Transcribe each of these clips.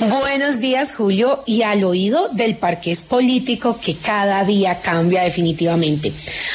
Buenos días, Julio, y al oído del parqués político que cada día cambia definitivamente.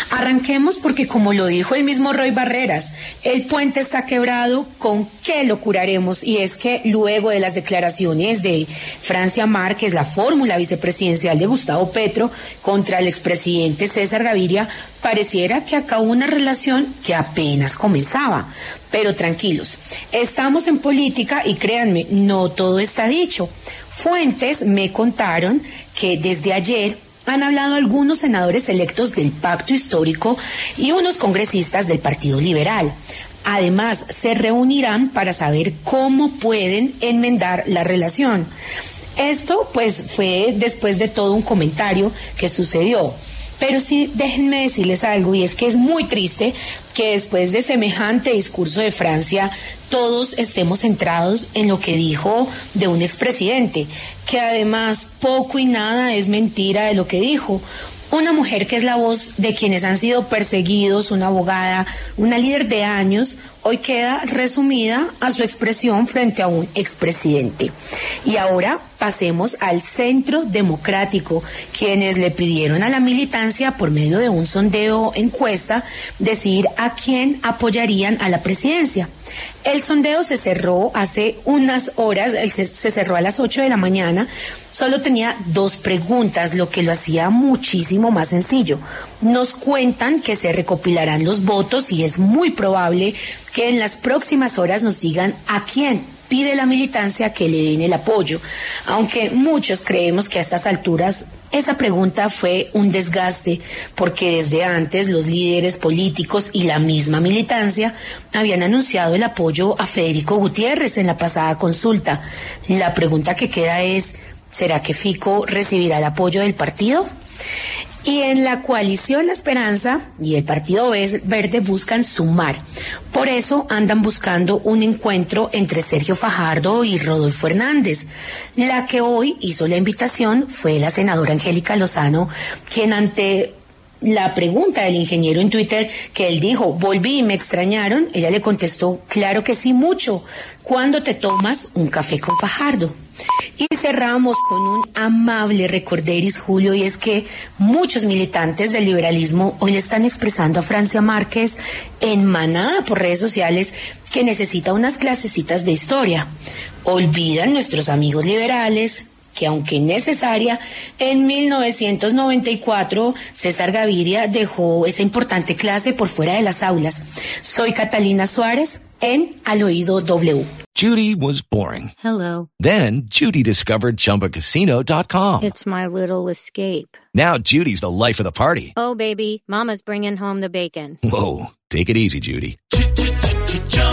Arranquemos porque, como lo dijo el mismo Roy Barreras, el puente está quebrado, ¿con qué lo curaremos? Y es que luego de las declaraciones de Francia Márquez, la fórmula vicepresidencial de Gustavo Petro contra el expresidente César Gaviria, pareciera que acabó una relación que apenas comenzaba. Pero tranquilos, estamos en política y créanme, no todo está dicho. Fuentes me contaron que desde ayer han hablado algunos senadores electos del pacto histórico y unos congresistas del Partido Liberal. Además, se reunirán para saber cómo pueden enmendar la relación. Esto pues fue después de todo un comentario que sucedió. Pero sí, déjenme decirles algo, y es que es muy triste que después de semejante discurso de Francia, todos estemos centrados en lo que dijo de un expresidente, que además poco y nada es mentira de lo que dijo. Una mujer que es la voz de quienes han sido perseguidos, una abogada, una líder de años, hoy queda resumida a su expresión frente a un expresidente. Y ahora pasemos al centro democrático, quienes le pidieron a la militancia por medio de un sondeo encuesta decir a quién apoyarían a la presidencia. El sondeo se cerró hace unas horas, se, cerró a las 8 de la mañana. Solo tenía dos preguntas, lo que lo hacía muchísimo más sencillo. Nos cuentan que se recopilarán los votos y es muy probable que en las próximas horas nos digan a quién pide la militancia que le den el apoyo, aunque muchos creemos que a estas alturas esa pregunta fue un desgaste porque desde antes los líderes políticos y la misma militancia habían anunciado el apoyo a Federico Gutiérrez en la pasada consulta. La pregunta que queda es, ¿será que Fico recibirá el apoyo del partido? Y en la coalición La Esperanza y el Partido Verde buscan sumar. Por eso andan buscando un encuentro entre Sergio Fajardo y Rodolfo Hernández. La que hoy hizo la invitación fue la senadora Angélica Lozano, quien ante la pregunta del ingeniero en Twitter que él dijo, volví y me extrañaron, ella le contestó, claro que sí, mucho, cuando te tomas un café con Fajardo. Y cerramos con un amable recorderis, Julio, y es que muchos militantes del liberalismo hoy le están expresando a Francia Márquez en manada por redes sociales que necesita unas clasecitas de historia. Olvidan nuestros amigos liberales que aunque necesaria, en 1994 César Gaviria dejó esa importante clase por fuera de las aulas. Soy Catalina Suárez en Al Oído W. Judy was boring. Hello. Then Judy discovered ChumbaCasino.com. It's my little escape. Now Judy's the life of the party. Oh, baby, mama's bringing home the bacon. Whoa, take it easy, Judy.